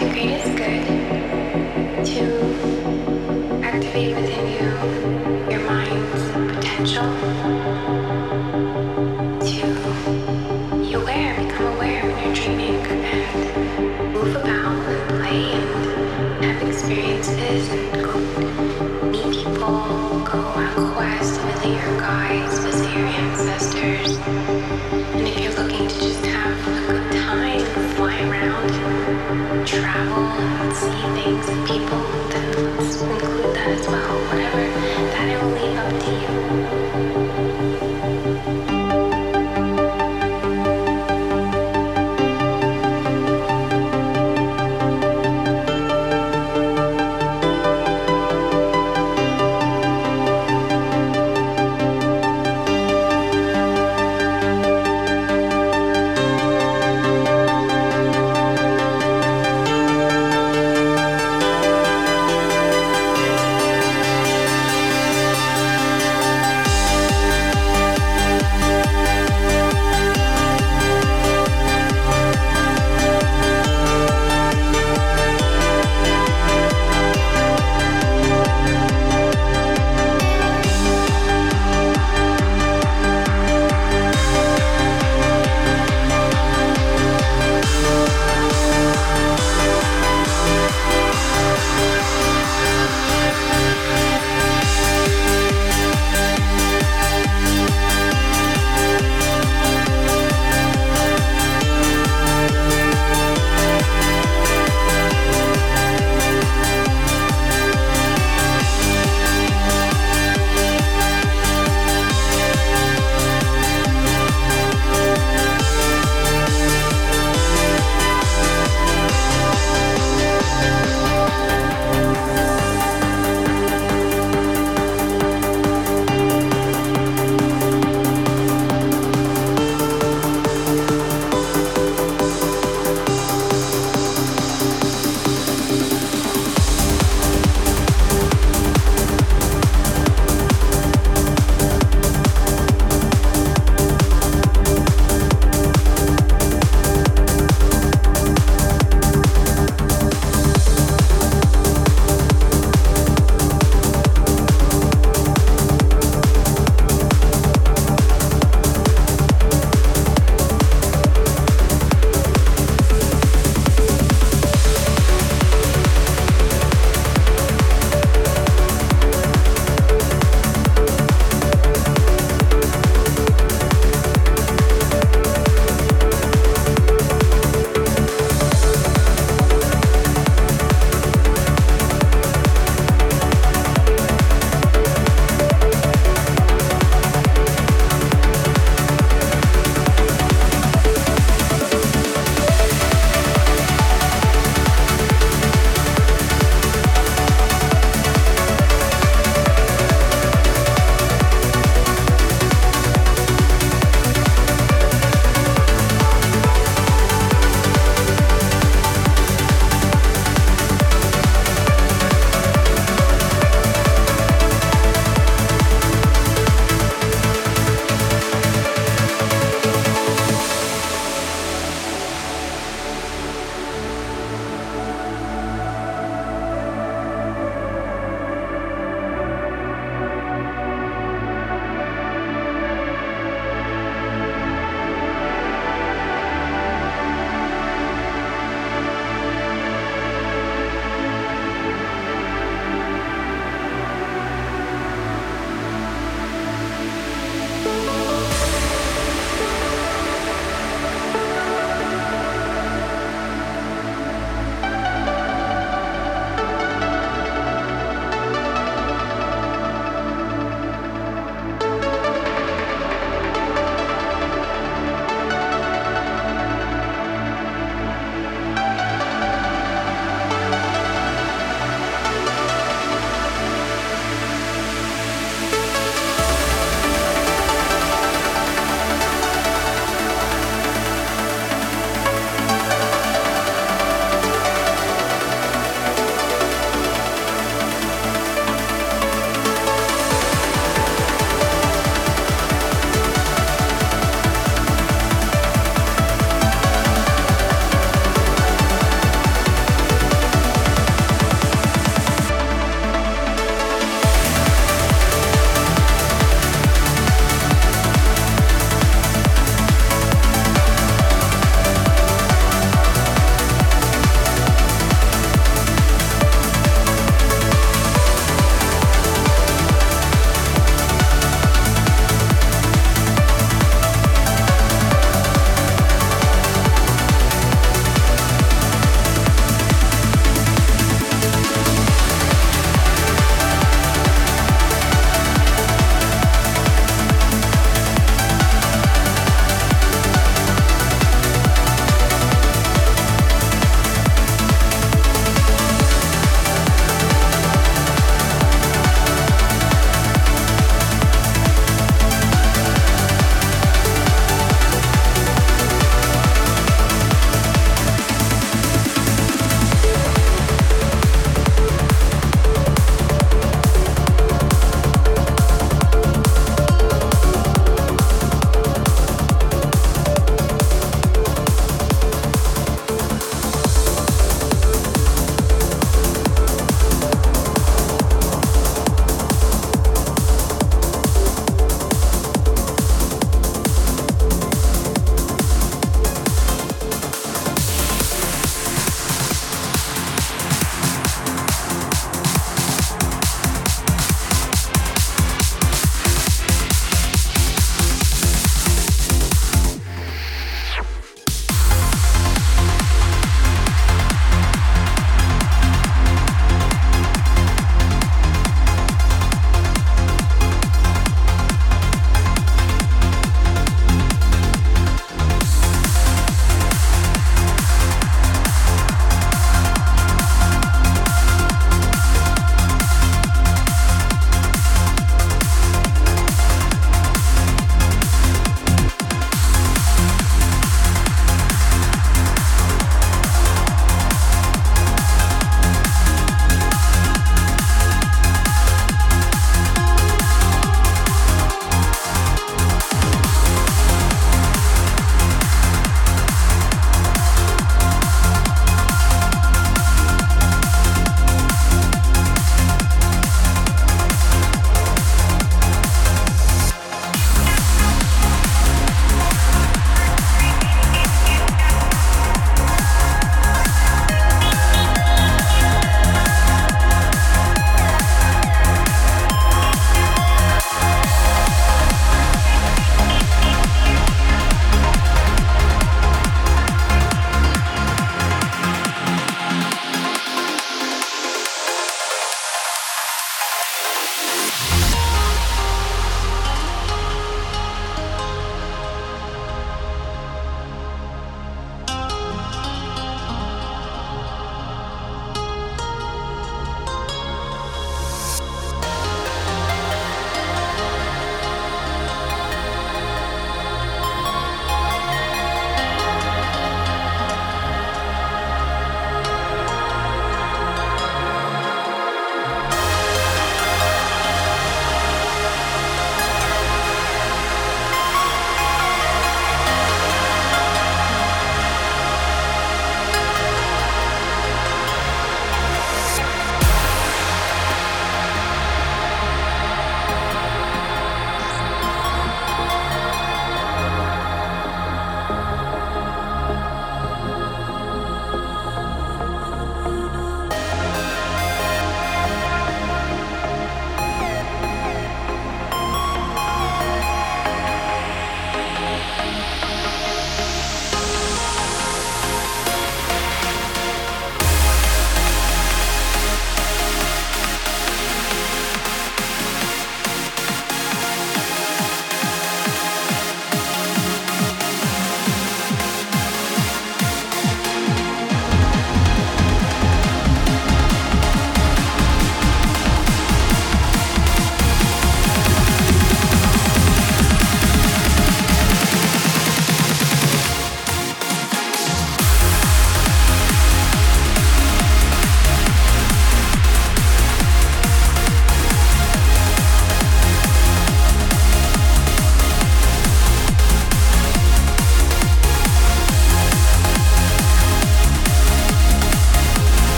degree is good.